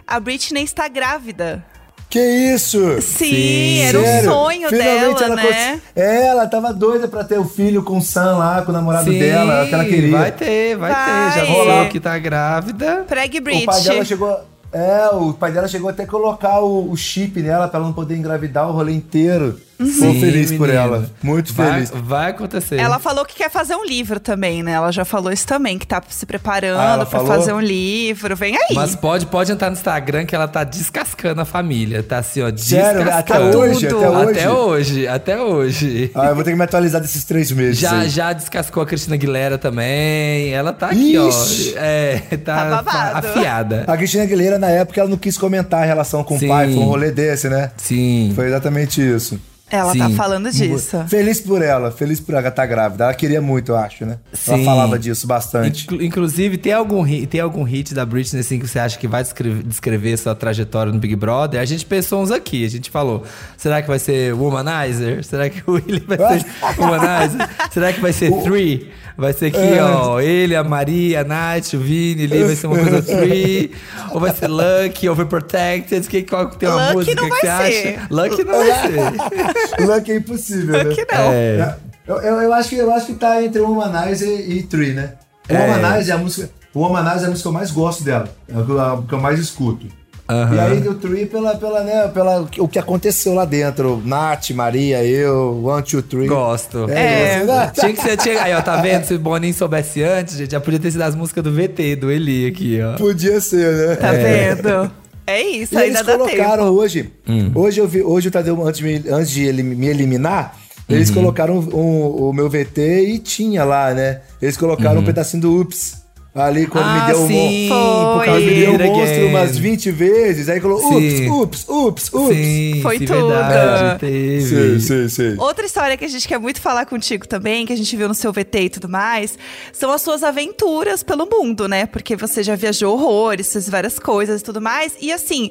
A Britney está grávida. Que isso? Sim, Sim. era um sonho Finalmente dela, ela né? É, ela tava doida pra ter o filho com o Sam lá, com o namorado Sim, dela, que ela queria. Vai ter, vai, ter. Já Vai. rolou que tá grávida. Pregue O pai dela chegou. É, o pai dela chegou até a colocar o, o chip nela pra ela não poder engravidar o rolê inteiro. Tô Sim, feliz por ela. Muito Vai, feliz. vai acontecer. Ela falou que quer fazer um livro também, né? Ela já falou isso também, que tá se Ah, preparando pra falou? fazer um livro. Vem aí. Mas pode, pode entrar no Instagram que ela tá descascando a família. Tá assim, ó, Sério? descascando. Até hoje? tudo. Até hoje? Até hoje, até hoje. Ah, eu vou ter que me atualizar desses três meses. Já, aí. já descascou a Cristina Aguilera também. Ela tá aqui, Ixi. ó. É, tá, Tá babado. afiada. A Cristina Aguilera, na época, ela não quis comentar a relação com Sim. o pai. Foi um rolê desse, né? Sim. Foi exatamente isso. Ela Sim. tá falando disso. Feliz por ela, feliz por ela estar grávida. Ela queria muito, eu acho, né? Ela Sim. falava disso bastante. Inclu- inclusive, tem algum, hit, tem algum hit da Britney assim, que você acha que vai descrever, descrever sua trajetória no Big Brother? A gente pensou uns aqui, a gente falou: será que vai ser Womanizer? Será que o Willie vai ser Womanizer? será que vai ser Three? Vai ser aqui, É. ó, ele, a Maria, a Nath, o Vini, ali vai ser uma coisa Three? ou vai ser Lucky, Overprotected? Que, qual que tem uma Lucky música não que você vai ser. acha? Lucky não vai ser. Lucky é impossível, né? Que não. É. Eu, eu, eu acho que, eu acho que tá entre o Womanizer e Tree, né? O É. Womanizer é a música. O Womanizer é a música que eu mais gosto dela. É que a que eu mais escuto. Aham. E aí do Tree pela, pela, né, pela o que aconteceu lá dentro. Nath, Maria, eu, One, Two, Three. Gosto. É. você- Tinha que ser. Tinha, aí, ó, tá vendo? Se o Boninho soubesse antes, gente, já podia ter sido as músicas do VT, do Eli aqui, ó. Podia ser, né? Tá vendo? É isso, E ainda eles dá colocaram tempo. hoje. Hoje eu vi, hoje o Tadeu, antes de me, antes de ele me eliminar, Uhum. eles colocaram um- o meu VT e tinha lá, né? Eles colocaram um pedacinho do Ups. Ali quando me ah, deu o sim, Foi. por causa Me do deu o It monstro Again. umas 20 vezes, aí colocou ups, ups, ups, ups. Sim, Foi sim, tudo. verdade, teve. Sim, sim, sim. Outra história que a gente quer muito falar contigo também, que a gente viu no seu VT e tudo mais, são as suas aventuras pelo mundo, né? Porque você já viajou horrores, fez várias coisas e tudo mais. E assim,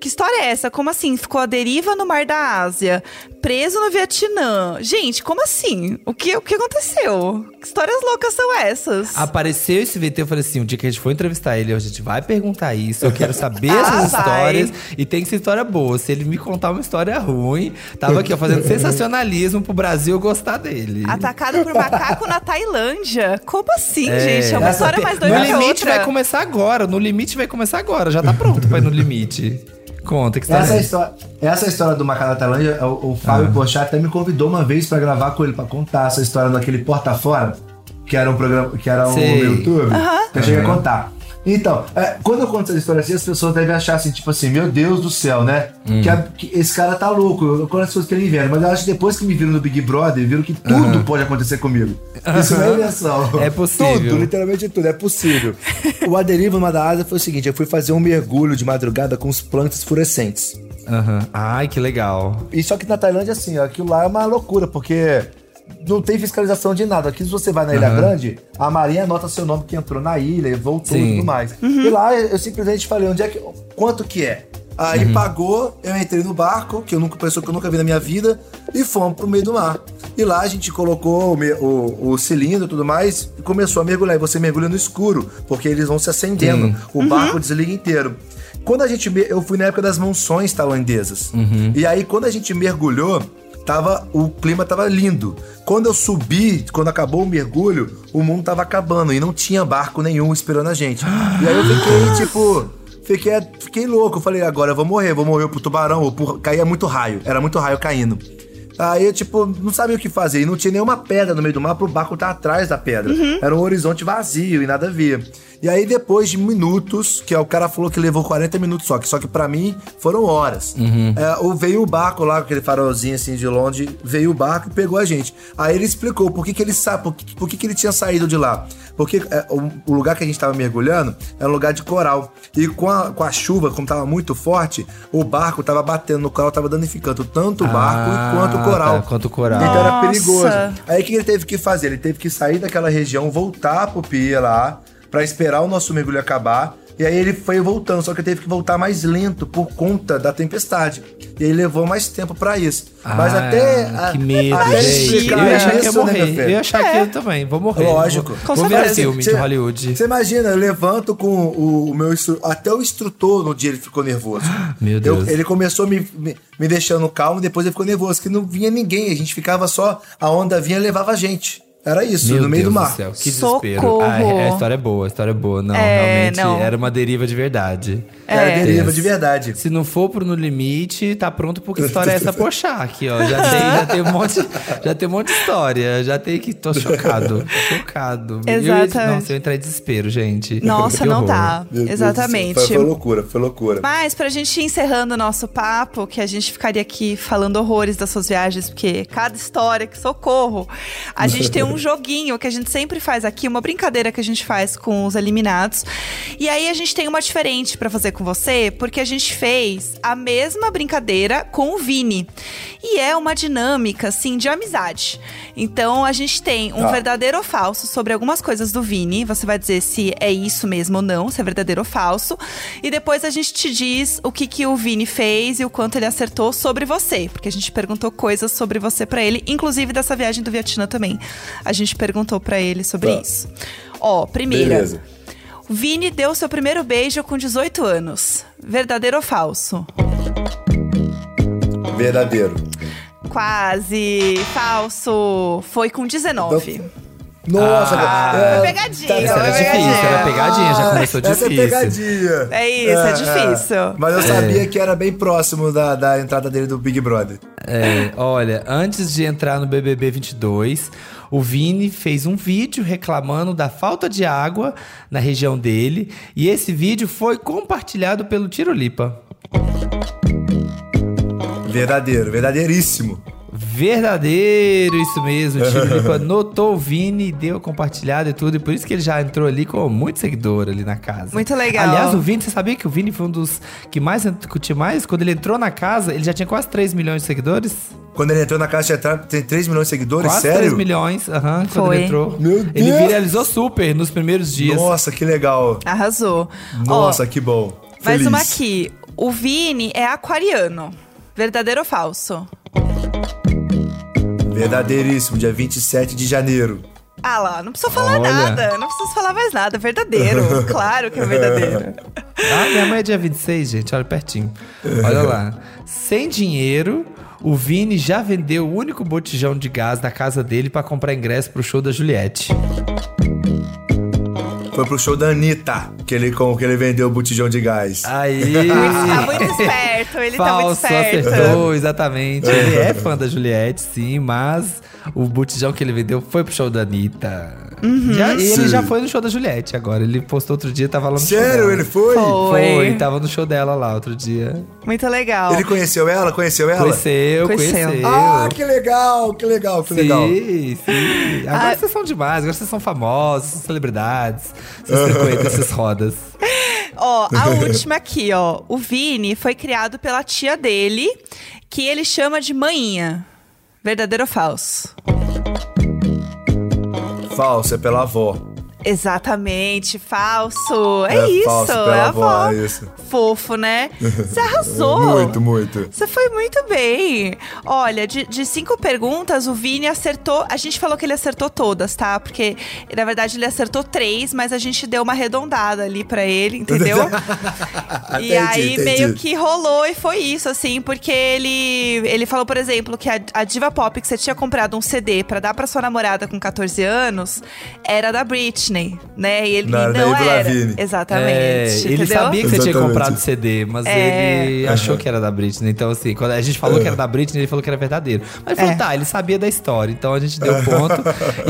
que história é essa? Como assim? Ficou à deriva no Mar da Ásia, preso no Vietnã. Gente, como assim? O que, o que aconteceu? Que histórias loucas são essas? Apareceu esse VT, eu falei assim, o dia que a gente for entrevistar ele, a gente vai perguntar isso, eu quero saber Ah, essas histórias. E tem que ser história boa. Se ele me contar uma história ruim, tava aqui, ó, fazendo sensacionalismo pro Brasil gostar dele. Atacado por macaco na Tailândia. Como assim, gente? É uma história tem- mais No doida que a limite outra. vai começar agora, no limite vai começar agora, já tá pronto pra ir no limite. Conta que história Essa é essa? história, essa história do Macaco da Tailândia, o, o Fábio Ah. Porchat até me convidou uma vez pra gravar com ele, pra contar essa história daquele Porta Fora, que era um programa, que era um Sei. YouTube, que eu cheguei a contar. Então, é, quando eu conto essa história assim, as pessoas devem achar assim, tipo assim, meu Deus do céu, né? Hum. Que, a- que esse cara tá louco, eu conheço as coisas que ele inventa, mas eu acho que depois que me viram no Big Brother, viram que tudo pode acontecer comigo. Isso não é invenção. É possível. Tudo, literalmente tudo, é possível. o Aderiva numa da Ásia foi o seguinte, eu fui fazer um mergulho de madrugada com os plantas fluorescentes. Aham. Ai, que legal. E só que na Tailândia, assim, ó, aquilo lá é uma loucura, porque não tem fiscalização de nada. Aqui, se você vai na Ilha Grande, a Marinha anota seu nome que entrou na ilha e voltou e Sim. tudo mais. E lá eu simplesmente falei, onde é que. Quanto que é? Aí Uhum. pagou, eu entrei no barco, que eu nunca pessoa que eu nunca vi na minha vida, e fomos pro meio do mar. E lá a gente colocou o, o- o cilindro e tudo mais e começou a mergulhar. E você mergulha no escuro, porque eles vão se acendendo. Sim. O barco desliga inteiro. Quando a gente. Eu fui na época das monções tailandesas. E aí, quando a gente mergulhou, tava, o clima tava lindo. Quando eu subi, quando acabou o mergulho, o mundo tava acabando e não tinha barco nenhum esperando a gente. E aí eu fiquei, tipo. Fiquei, fiquei louco. Eu falei, agora eu vou morrer, vou morrer pro tubarão, ou por, caía muito raio. Era muito raio caindo. Aí eu, tipo, não sabia o que fazer. E não tinha nenhuma pedra no meio do mar pro barco estar atrás da pedra. Era um horizonte vazio e nada a ver. E aí, depois de minutos, que é, o cara falou que levou 40 minutos só, que só que pra mim foram horas. É, o- veio o barco lá, com aquele farolzinho assim de longe, veio o barco e pegou a gente. Aí ele explicou por que, que ele sabe, por que, por que, que ele tinha saído de lá. Porque é, o, o lugar que a gente tava mergulhando era um lugar de coral. E com a, com a chuva, como tava muito forte, o barco tava batendo no coral, tava danificando tanto o barco Ah, quanto o coral. tá, quanto o coral. Então era Nossa. perigoso. Aí o que ele teve que fazer? Ele teve que sair daquela região, voltar pro pier lá, pra esperar o nosso mergulho acabar. E aí ele foi voltando, só que ele teve que voltar mais lento por conta da tempestade. E aí levou mais tempo pra isso. Mas Ah, até. a- Que medo, até gente. Eu explicar ia achar que ia isso, né, morrer. meu eu ia achar que eu também. Vou morrer. Lógico. Vou, vou ver filme de Hollywood. Você imagina, eu levanto com o, o meu. Até o instrutor no dia ele ficou nervoso. Meu Eu- Deus. ele começou me, me, me deixando calmo, depois ele ficou nervoso, que não vinha ninguém. A gente ficava só. A onda vinha e levava a gente. Era isso, Meu no meio Deus do mar. céu, que desespero. Socorro. Ah, é- a história é boa, a história é boa. Não, É, realmente não. era uma deriva de verdade. Era É. deriva Tenso. de verdade. Se não for pro No Limite, tá pronto porque história é essa pochar aqui, ó. Já tem, já tem um monte, já tem um monte de história. Já tem que tô chocado. chocado. Exatamente. Eu, nossa, eu entrei em desespero, gente. Nossa, não dá. Do céu. Exatamente. Foi, foi loucura, foi loucura. Mas pra gente ir encerrando o nosso papo, que a gente ficaria aqui falando horrores das suas viagens, porque cada história, que socorro. A gente tem um joguinho que a gente sempre faz aqui, uma brincadeira que a gente faz com os eliminados. E aí a gente tem uma diferente pra fazer com você, porque a gente fez a mesma brincadeira com o Vini. E é uma dinâmica, assim, de amizade. Então a gente tem um Tá. verdadeiro ou falso sobre algumas coisas do Vini. Você vai dizer se é isso mesmo ou não, se é verdadeiro ou falso. E depois a gente te diz o que, que o Vini fez e o quanto ele acertou sobre você. Porque a gente perguntou coisas sobre você pra ele, inclusive dessa viagem do Vietnã também. A gente perguntou pra ele sobre Tá. isso. Ó, primeira. Beleza. O Vini deu seu primeiro beijo com 18 anos. Verdadeiro ou falso? Verdadeiro. Quase. Falso. Foi com 19. Nossa, Ah, é, foi pegadinha, tá- Essa era pegadinha. difícil, era pegadinha, já começou Essa é difícil. pegadinha. É isso, é difícil. Mas eu sabia que era bem próximo da, da entrada dele do Big Brother. É, olha, antes de entrar no BBB 22, o Vini fez um vídeo reclamando da falta de água na região dele. E esse vídeo foi compartilhado pelo Tirolipa. Verdadeiro, verdadeiríssimo. Verdadeiro, isso mesmo. O Tirolipa notou o Vini e deu compartilhado e tudo. E por isso que ele já entrou ali com muito seguidor ali na casa. Muito legal. Aliás, o Vini, você sabia que o Vini foi um dos que mais curtiu mais? Quando ele entrou na casa, ele já tinha quase 3 milhões de seguidores. Quando ele entrou na casa, já tem 3 milhões de seguidores? Quase Sério? 3 milhões, aham, quando Foi. ele entrou. Meu Ele Deus! viralizou super nos primeiros dias. Nossa, que legal. Arrasou. Nossa, Ó, que bom. mais Feliz. uma aqui. O Vini é aquariano. Verdadeiro ou falso? Verdadeiríssimo, dia 27 de janeiro. Ah lá, não precisa falar Olha. nada. Não precisa falar mais nada. Verdadeiro. claro que é verdadeiro. Ah, minha mãe é dia 26, gente, olha pertinho. Olha lá. Sem dinheiro, o Vini já vendeu o único botijão de gás da casa dele pra comprar ingresso pro show da Juliette. Foi pro show da Anitta, que ele, com, que ele vendeu o botijão de gás. Aí. Tá muito esperto. Ele tá muito Falso, esperto. acertou, exatamente. Ele é fã da Juliette, sim, mas o botijão que ele vendeu foi pro show da Anitta. Uhum. Já- e ele Sim. já foi no show da Juliette agora. Ele postou outro dia, tava lá no show Sério, ele foi? Foi. Foi, tava no show dela lá outro dia. Muito legal. Ele conheceu ela? Conheceu ela? Conheceu, Conheceu. conheceu. Ah, que legal, que legal, que legal. Sim, sim. Agora Ah. vocês são demais, agora vocês são famosos, são celebridades. Vocês frequentam essas rodas. Ó, a última aqui, ó. O Vini foi criado pela tia dele, que ele chama de manhinha. Verdadeiro ou falso? Falso, é pela avó. Exatamente, falso. É, É isso, falso, é a avó, avó. é isso. Fofo, né? Você arrasou. Muito, muito. Você foi muito bem. Olha, de, de cinco perguntas, o Vini acertou. A gente falou que ele acertou todas, tá? Porque, na verdade, ele acertou três, mas a gente deu uma arredondada ali pra ele, entendeu? e Entendi, aí entendi. meio que rolou e foi isso, assim, porque ele, ele falou, por exemplo, que a, a Diva Pop que você tinha comprado um CD pra dar pra sua namorada com 14 anos era da Britney, né? E ele Não, não era. Lavigne. Exatamente. É, ele entendeu? sabia que você tinha comprado o CD, mas É. ele achou que era da Britney. Então, assim, quando a gente falou que era da Britney, ele falou que era verdadeiro. Mas ele falou, É. tá, ele sabia da história, então a gente deu ponto.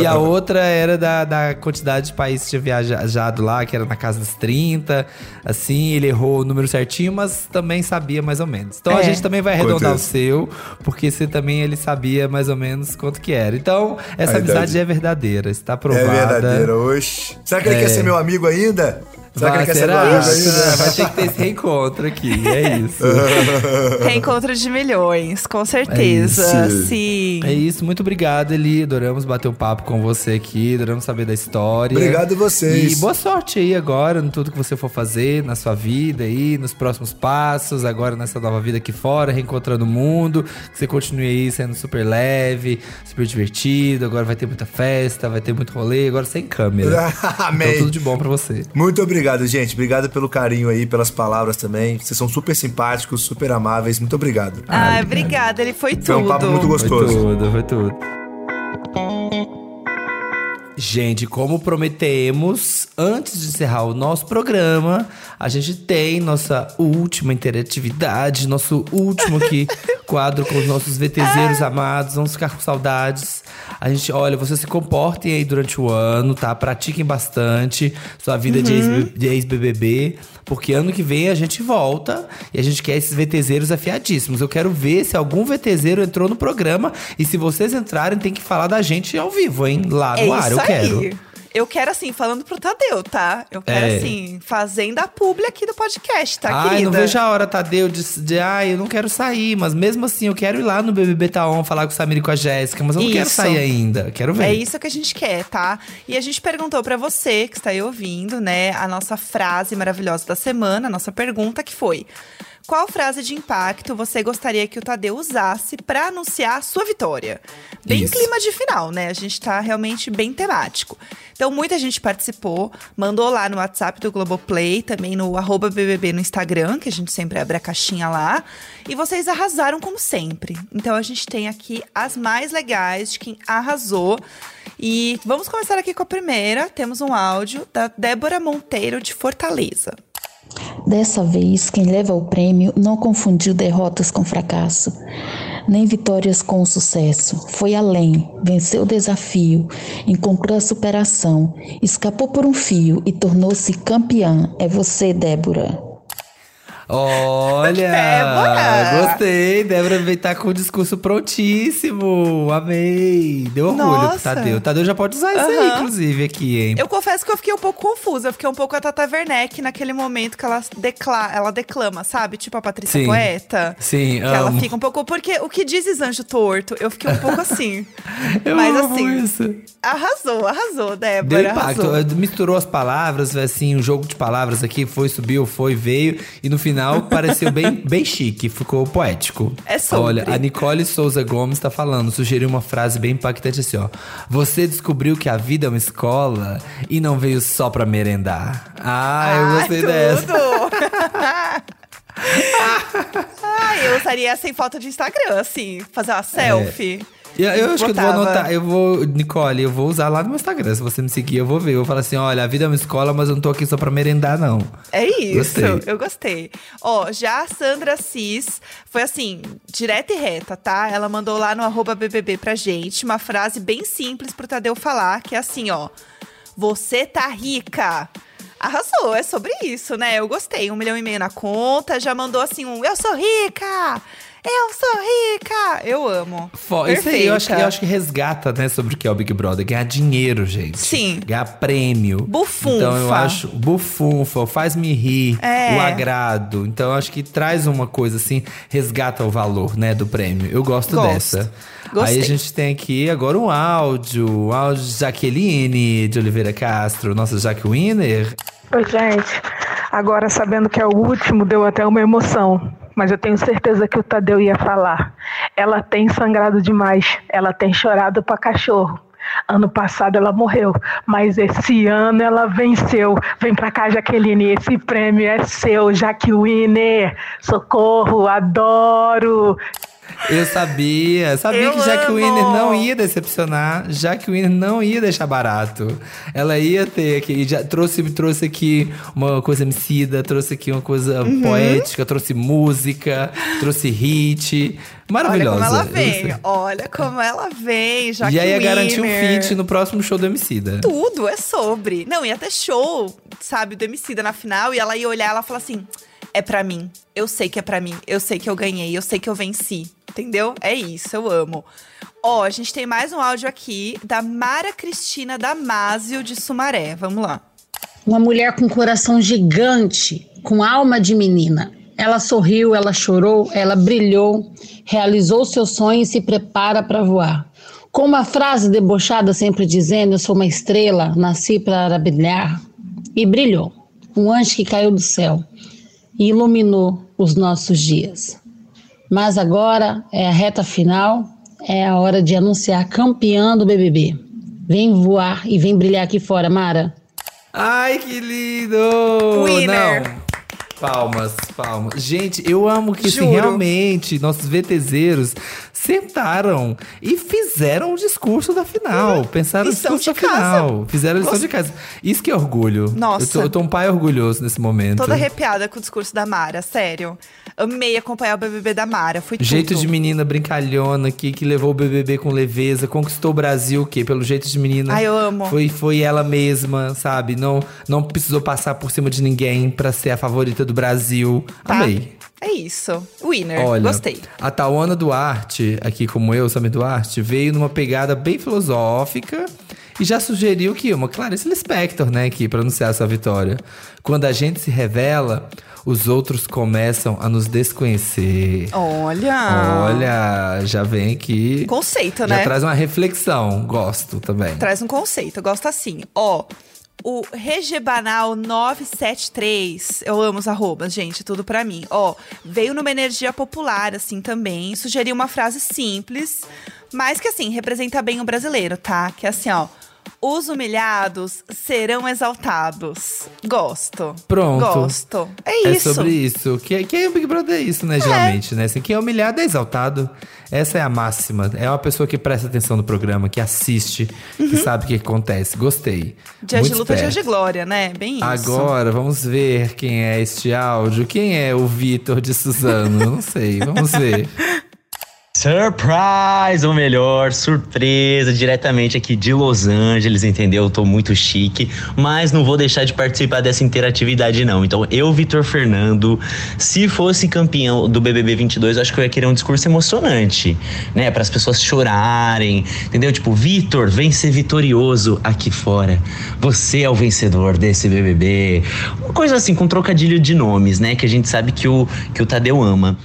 e a outra era da, da quantidade de países que tinha viajado lá, que era na casa dos 30. Assim, ele errou o número certinho, mas também sabia mais ou menos. Então a É. gente também vai arredondar o seu, porque você também ele sabia mais ou menos quanto que era. Então, essa A amizade idade. é verdadeira, está É provada. verdadeira, oxe. Será que ele É. quer ser meu amigo ainda? Será Vai, que ele quer será? ser meu amigo ainda? Vai ter que ter esse reencontro aqui, é isso. Reencontro de milhões, com certeza. isso. Sim. É isso, muito obrigado, Eli. Adoramos bater um papo com você aqui, adoramos saber da história. Obrigado vocês. E boa sorte aí agora em tudo que você for fazer na sua vida aí, nos próximos passos, agora nessa nova vida aqui fora, reencontrando o mundo. Que você continue aí sendo super leve, super divertido. Agora vai ter muita festa, vai ter muito rolê, agora sem câmera. Amém. Então tudo de bom pra você. Muito obrigado, gente. Obrigado pelo carinho aí, pelas palavras também. Vocês são super simpáticos, super amáveis. Muito obrigado. Ai, obrigada, ele foi tudo. Foi um papo muito Foi gostoso. tudo, foi tudo. Gente, como prometemos, antes de encerrar o nosso programa, a gente tem nossa última interatividade, nosso último aqui quadro com os nossos VTZeros amados. Vamos ficar com saudades. A gente, olha, vocês se comportem aí durante o ano, tá? Pratiquem bastante sua vida de ex- de ex-BBB, porque ano que vem a gente volta e a gente quer esses VTZeros afiadíssimos. Eu quero ver se algum VTZero entrou no programa e se vocês entrarem, tem que falar da gente ao vivo, hein? Lá no é ar, eu quero. Eu quero, assim, falando pro Tadeu, tá? Eu quero, É. assim, fazendo a publi aqui do podcast, tá, Ai, querida? não vejo a hora, Tadeu, de, de ai, eu não quero sair, mas mesmo assim eu quero ir lá no BBB Taon falar com o Samir e com a Jéssica, mas eu não quero Isso. sair ainda. Quero ver. É isso que a gente quer, tá? E a gente perguntou pra você que está aí ouvindo, né, a nossa frase maravilhosa da semana, a nossa pergunta que foi: qual frase de impacto você gostaria que o Tadeu usasse pra anunciar a sua vitória? Bem Isso. clima de final, né? A gente tá realmente bem temático. Então, muita gente participou, mandou lá no WhatsApp do Globoplay, também no arroba BBB no Instagram, que a gente sempre abre a caixinha lá. E vocês arrasaram como sempre. Então, a gente tem aqui as mais legais de quem arrasou. E vamos começar aqui com a primeira. Temos um áudio da Débora Monteiro, de Fortaleza. Dessa vez, quem leva o prêmio não confundiu derrotas com fracasso, nem vitórias com sucesso. Foi além, venceu o desafio, encontrou a superação, escapou por um fio e tornou-se campeã. É você, Débora. Olha! Débora! Gostei! Débora veio tá com o discurso prontíssimo! Amei! Deu orgulho pro! Tadeu. O Tadeu já pode usar isso aí, inclusive, aqui, hein? Eu confesso que eu fiquei um pouco confusa. Eu fiquei um pouco a Tata Werneck naquele momento que ela, decla ela declama, sabe? Tipo a Patrícia Sim. Poeta. Sim, Que ela amo. fica um pouco. Porque o que dizes anjo torto, eu fiquei um pouco assim. Eu Mas amo assim, isso. arrasou, arrasou, Deu Débora. impacto. Arrasou. Misturou as palavras, assim, um jogo de palavras aqui, foi, subiu, foi, veio. E no final pareceu bem, bem chique, ficou poético. É sobre. Olha, a Nicole Souza Gomes tá falando, sugeriu uma frase bem impactante assim, ó. Você descobriu que a vida é uma escola e não veio só pra merendar. Ah, eu gostei Ai, dessa. Ai, eu usaria essa em foto de Instagram, assim, fazer uma selfie. Eu, eu acho que eu vou anotar, eu vou, Nicole, eu vou usar lá no meu Instagram. Se você me seguir, eu vou ver. Eu vou falar assim: olha, a vida é uma escola, mas eu não tô aqui só pra merendar, não. É isso, Gostei. eu gostei. Ó, já a Sandra Cis foi assim, direta e reta, tá? Ela mandou lá no arroba BBB pra gente uma frase bem simples pro Tadeu falar, que é assim, ó. Você tá rica. Arrasou, é sobre isso, né? Eu gostei. Um milhão e meio na conta, já mandou assim um eu sou rica! Eu sou rica! Eu amo. Fo- Isso aí, eu acho, que, eu Perfeita. acho que resgata, né, sobre o que é o Big Brother. Ganhar dinheiro, gente. Sim. Ganhar prêmio. Bufunfa. Então eu acho. Bufunfa, faz-me rir. É. O agrado. Então eu acho que traz uma coisa assim, resgata o valor, né, do prêmio. Eu gosto, Gosto. dessa. Gostei. Aí a gente tem aqui agora um áudio. Um áudio de Jaqueline de Oliveira Castro, nossa Jaque Winner. Oi, gente. Agora, sabendo que é o último, deu até uma emoção. Mas eu tenho certeza que o Tadeu ia falar. Ela tem sangrado demais. Ela tem chorado pra cachorro. Ano passado ela morreu, mas esse ano ela venceu. Vem pra cá, Jaqueline, esse prêmio é seu, Jaque Winner. Socorro, adoro. Eu sabia, sabia Eu que Jack! Winner não ia decepcionar, Jack Winner não ia deixar barato. Ela ia ter aqui, já trouxe, trouxe aqui uma coisa emicida, trouxe aqui uma coisa Uhum. poética, trouxe música, trouxe hit. Olha Maravilhosa. como ela vem, olha como ela vem, já E aí ia garantir um feat no próximo show do Emicida. Tudo é sobre. Não, ia ter show, sabe, do Emicida na final, e ela ia olhar ela falar assim: é pra mim. Eu sei que é pra mim. Eu sei que eu ganhei. Eu sei que eu venci. Entendeu? É isso, eu amo. Ó, a gente tem mais um áudio aqui da Mara Cristina Damásio de Sumaré. Vamos lá. Uma mulher com coração gigante, com alma de menina. Ela sorriu, ela chorou, ela brilhou, realizou seus sonhos e se prepara para voar. Com uma frase debochada sempre dizendo: Eu sou uma estrela, nasci para brilhar. E brilhou. Um anjo que caiu do céu e iluminou os nossos dias. Mas agora é a reta final, é a hora de anunciar campeã do BBB. Vem voar e vem brilhar aqui fora, Mara. Ai, que lindo! Winner. Não. Palmas, palmas. Gente, eu amo que assim, realmente nossos VTZeros sentaram e fizeram o discurso da final. Pensaram no discurso da final. Fizeram a lição Gost- de casa. Isso que é orgulho. Nossa. Eu tô, eu tô um pai orgulhoso nesse momento. Toda arrepiada com o discurso da Mara, sério. Amei acompanhar o BBB da Mara, foi Jeito tudo. de menina brincalhona aqui, que levou o BBB com leveza, conquistou o Brasil, o quê? Pelo jeito de menina. Ai, eu amo. Foi, foi ela mesma, sabe? Não, não precisou passar por cima de ninguém pra ser a favorita do Brasil. Tá? Amei. É isso. Winner, Olha, gostei. a Tawana Duarte, aqui como eu, Samir Duarte, veio numa pegada bem filosófica e já sugeriu que uma Clarice Lispector, né, aqui pra anunciar essa vitória. Quando a gente se revela, os outros começam a nos desconhecer. Olha. Olha, já vem aqui. Conceito, já né? traz uma reflexão. Gosto também. Traz um conceito, gosto assim. Ó, o Regebanal 973, eu amo os arrobas, gente, tudo pra mim. Ó, veio numa energia popular, assim, também. Sugeriu uma frase simples, mas que, assim, representa bem o brasileiro, tá? Que é assim, ó. Os humilhados serão exaltados. Gosto. Pronto. Gosto. É isso. É sobre isso. Que, que é o Big Brother é isso, né? Geralmente, né? Assim, quem é humilhado é exaltado. Essa é a máxima. É uma pessoa que presta atenção no programa, que assiste, que sabe o que acontece. Gostei. Dias Muito de luta, esperto. de glória, né? Bem isso. Agora, vamos ver quem é este áudio. Quem é o Vitor de Suzano? Não sei. Vamos ver. Surprise! Ou melhor, surpresa, diretamente aqui de Los Angeles, entendeu? Eu tô muito chique, mas não vou deixar de participar dessa interatividade, não. Então, eu, Vitor Fernando, se fosse campeão do BBB 22, eu acho que eu ia querer um discurso emocionante, né? Para as pessoas chorarem, entendeu? Tipo, Vitor, vem ser vitorioso aqui fora. Você é o vencedor desse BBB. Uma coisa assim, com trocadilho de nomes, né? Que a gente sabe que o, que o Tadeu ama.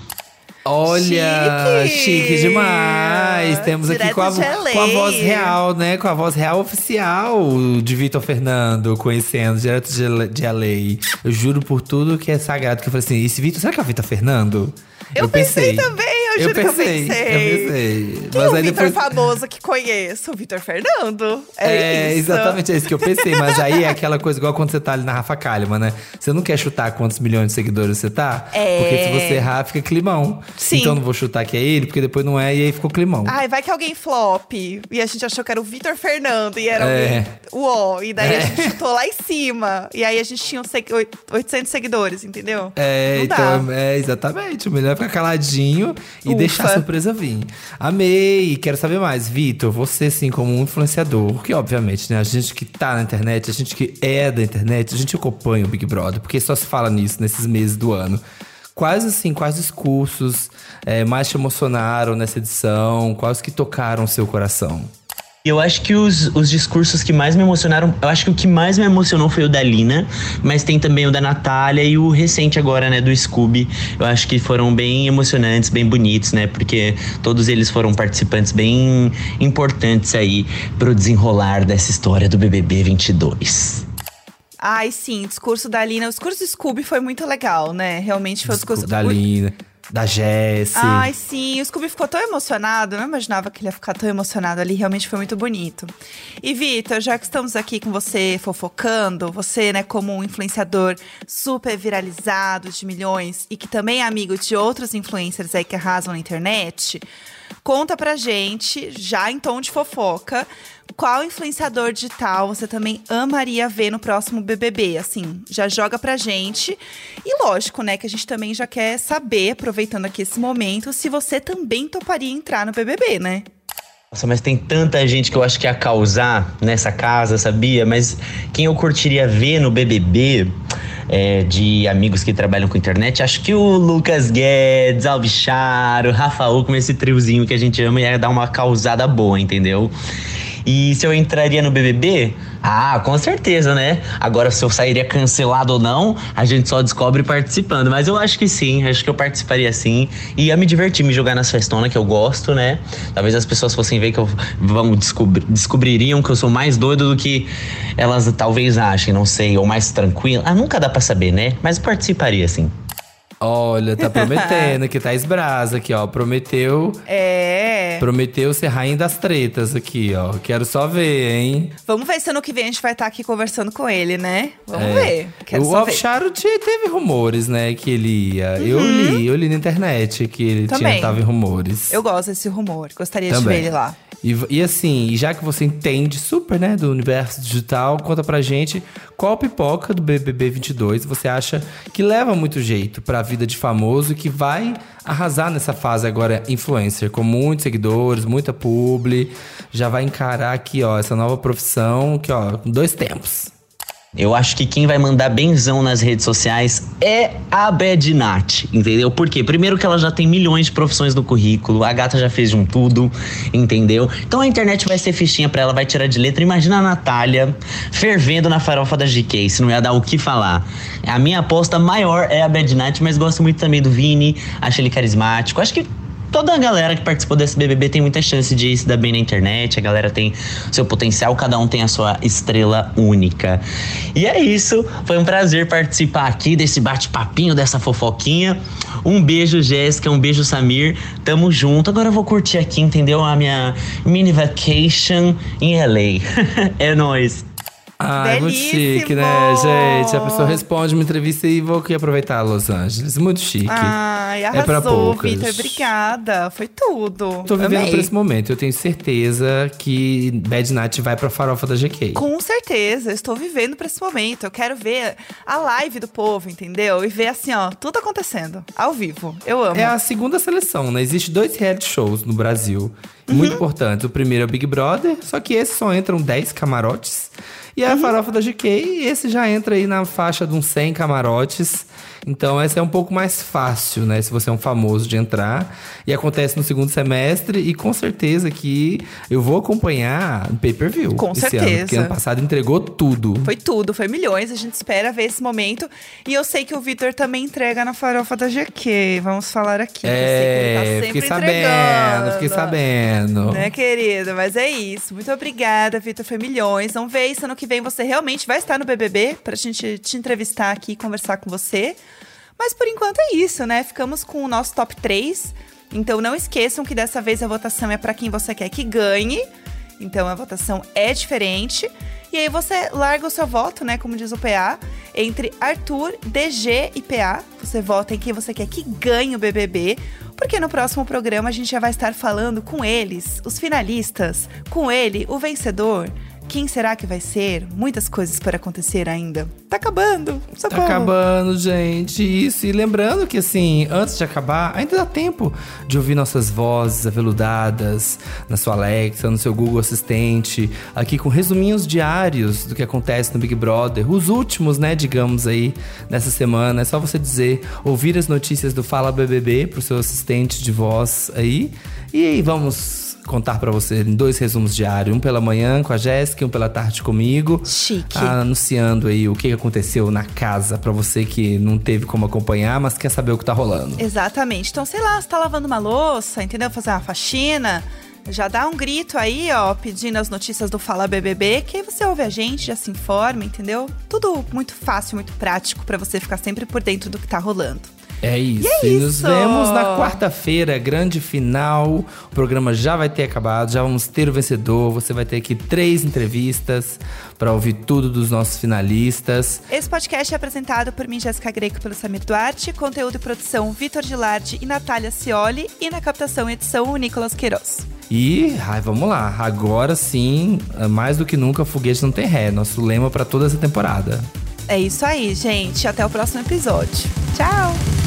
Olha, chique, Chique. demais. Temos aqui Direto com a, com a voz real, né? Com a voz real oficial de Vitor Fernando, conhecendo direto de, de LA. Eu juro por tudo que é sagrado que eu falei assim: esse Vitor, será que é o Vitor Fernando? Eu pensei também, eu juro que eu pensei, pensei. Eu pensei. Quem Mas é o Vitor depois. famoso que conheço? O Vitor Fernando. É, É, isso. exatamente é isso que eu pensei. Mas aí é aquela coisa igual quando você tá ali na Rafa Kalimann, né? Você não quer chutar quantos milhões de seguidores você tá? É. Porque se você errar, fica climão. Sim. Então não vou chutar que é ele, porque depois não é, e aí ficou climão. Ai, vai que alguém flop. E a gente achou que era o Vitor Fernando. E era É. alguém. Uó. E daí É. a gente chutou lá em cima. E aí a gente tinha uns segu- oit- 800 seguidores, entendeu? É, Não dá. então, é, exatamente. O melhor é ficar caladinho e Ufa. deixar a surpresa vir. Amei, quero saber mais. Vitor, você sim, como um influenciador, que obviamente, né, a gente que tá na internet, a gente que é da internet, a gente acompanha o Big Brother, porque só se fala nisso nesses meses do ano. Quais, assim, quais discursos é, mais te emocionaram nessa edição? Quais que tocaram o seu coração? Eu acho que os, os discursos que mais me emocionaram, eu acho que o que mais me emocionou foi o da Lina, mas tem também o da Natália e o recente agora, né, do Scooby. Eu acho que foram bem emocionantes, bem bonitos, né, porque todos eles foram participantes bem importantes aí pro desenrolar dessa história do BBB 22. Ai, sim, discurso da Lina. O discurso do Scooby foi muito legal, né? Realmente foi o discurso Da Lina, da Jessie. Ai, sim, o Scooby ficou tão emocionado. Eu não imaginava que ele ia ficar tão emocionado ali. Realmente foi muito bonito. E, Vitor, já que estamos aqui com você fofocando, você, né, como um influenciador super viralizado de milhões e que também é amigo de outros influencers aí que arrasam na internet, conta pra gente, já em tom de fofoca, qual influenciador digital você também amaria ver no próximo BBB? Assim, já joga pra gente. E lógico, né, que a gente também já quer saber, aproveitando aqui esse momento, se você também toparia entrar no BBB, né? Nossa, mas tem tanta gente que eu acho que ia causar nessa casa, sabia? Mas quem eu curtiria ver no BBB é, de amigos que trabalham com internet, acho que o Lucas Guedes, Albicharo, Rafa Uckman, esse triozinho que a gente ama, ia dar uma causada boa, entendeu? E se eu entraria no BBB? Ah, com certeza, né? Agora, se eu sairia cancelado ou não, a gente só descobre participando. Mas eu acho que sim, acho que eu participaria sim. E ia me divertir, me jogar nas festonas, que eu gosto, né? Talvez as pessoas fossem ver que eu vão descobrir, descobririam que eu sou mais doido do que elas talvez achem, não sei, ou mais tranquilo. Ah, nunca dá pra saber, né? Mas eu participaria sim. Olha, tá prometendo que tá esbrasa aqui, ó. Prometeu. É. Prometeu ser rainha das tretas aqui, ó. Quero só ver, hein? Vamos ver se ano que vem a gente vai estar aqui conversando com ele, né? Vamos É. ver. Quero o. Offshore teve rumores, né? Que ele ia. Eu li, eu li na internet que ele Uhum. Também. tinha, tava em rumores. Eu gosto desse rumor. Gostaria de Também. ver ele lá. E, e assim, já que você entende super, né, do universo digital, conta pra gente qual pipoca do BBB 22 você acha que leva muito jeito pra vida de famoso e que vai arrasar nessa fase agora influencer, com muitos seguidores, muita publi, já vai encarar aqui, ó, essa nova profissão, que ó, dois tempos. Eu acho que quem vai mandar benzão nas redes sociais é a Bad Nat, entendeu? Por quê? Primeiro que ela já tem milhões de profissões no currículo, a gata já fez de um tudo, entendeu? Então a internet vai ser fichinha pra ela, vai tirar de letra. Imagina a Natália fervendo na farofa da GK, se não ia dar o que falar. A minha aposta maior é a Bad Nat, mas gosto muito também do Vini, acho ele carismático. Acho que toda a galera que participou desse BBB tem muita chance de se dar bem na internet. A galera tem seu potencial, cada um tem a sua estrela única. E é isso. Foi um prazer participar aqui desse bate-papinho, dessa fofoquinha. Um beijo, Jéssica. Um beijo, Samir. Tamo junto. Agora eu vou curtir aqui, entendeu? A minha mini vacation em LA. é nóis. Ai, muito chique, né, gente? A pessoa responde uma entrevista e vou aqui aproveitar Los Angeles. Muito chique. Ai, é pra arrasou, poucas. Vitor. Obrigada. Foi tudo. Tô vivendo Amei. por esse momento. Eu tenho certeza que Bad Night vai pra farofa da GK. Com certeza, eu estou vivendo pra esse momento. Eu quero ver a live do povo, entendeu? E ver assim, ó, tudo acontecendo, ao vivo. Eu amo. É a segunda seleção, né? Existe dois reality shows no Brasil. Muito Uhum. importantes. O primeiro é o Big Brother, só que esse só entram 10 camarotes. E Uhum. a farofa da GK, esse já entra aí na faixa de uns 100 camarotes. Então, essa é um pouco mais fácil, né? Se você é um famoso de entrar. E acontece no segundo semestre. E com certeza que eu vou acompanhar no pay-per-view. Com esse certeza. Ano, porque ano passado entregou tudo. Foi tudo, foi milhões. A gente espera ver esse momento. E eu sei que o Vitor também entrega na farofa da GQ. Vamos falar aqui. que eu sei que ele tá É, sempre fiquei sabendo, entregando. fiquei sabendo. Né, querido? Mas é isso. Muito obrigada, Vitor. Foi milhões. Não vê isso ano que vem. Você realmente vai estar no BBB pra gente te entrevistar aqui e conversar com você. Mas por enquanto é isso, né? Ficamos com o nosso top 3. Então não esqueçam que dessa vez a votação é pra quem você quer que ganhe. Então a votação é diferente. E aí você larga o seu voto, né? Como diz o PA, entre Arthur, DG e PA. Você vota em quem você quer que ganhe o BBB. Porque no próximo programa a gente já vai estar falando com eles, os finalistas, com ele, o vencedor. Quem será que vai ser? Muitas coisas para acontecer ainda. Tá acabando. Tá Socorro. acabando, gente. Isso. E lembrando que, assim, antes de acabar, ainda dá tempo de ouvir nossas vozes aveludadas na sua Alexa, no seu Google Assistente, aqui com resuminhos diários do que acontece no Big Brother. Os últimos, né, digamos aí, nessa semana. É só você dizer, ouvir as notícias do Fala BBB pro seu assistente de voz aí. E aí, vamos contar pra você em dois resumos diários. Um pela manhã com a Jéssica e um pela tarde comigo. Chique. Anunciando aí o que aconteceu na casa pra você que não teve como acompanhar, mas quer saber o que tá rolando. Exatamente. Então, sei lá, você tá lavando uma louça, entendeu? Fazer uma faxina. Já dá um grito aí, ó, pedindo as notícias do Fala BBB, que aí você ouve a gente, já se informa, entendeu? Tudo muito fácil, muito prático pra você ficar sempre por dentro do que tá rolando. É isso. E é E nos isso. vemos na quarta-feira, grande final. O programa já vai ter acabado, já vamos ter o vencedor. Você vai ter aqui três entrevistas pra ouvir tudo dos nossos finalistas. Esse podcast é apresentado por mim, Jéssica Greco, pelo Samir Duarte, conteúdo e produção Vitor Gilardi e Natália Cioli, e na captação e edição o Nicolas Queiroz. E ai, vamos lá, agora sim, mais do que nunca, foguete não tem ré. Nosso lema pra toda essa temporada. É isso aí, gente. Até o próximo episódio. Tchau!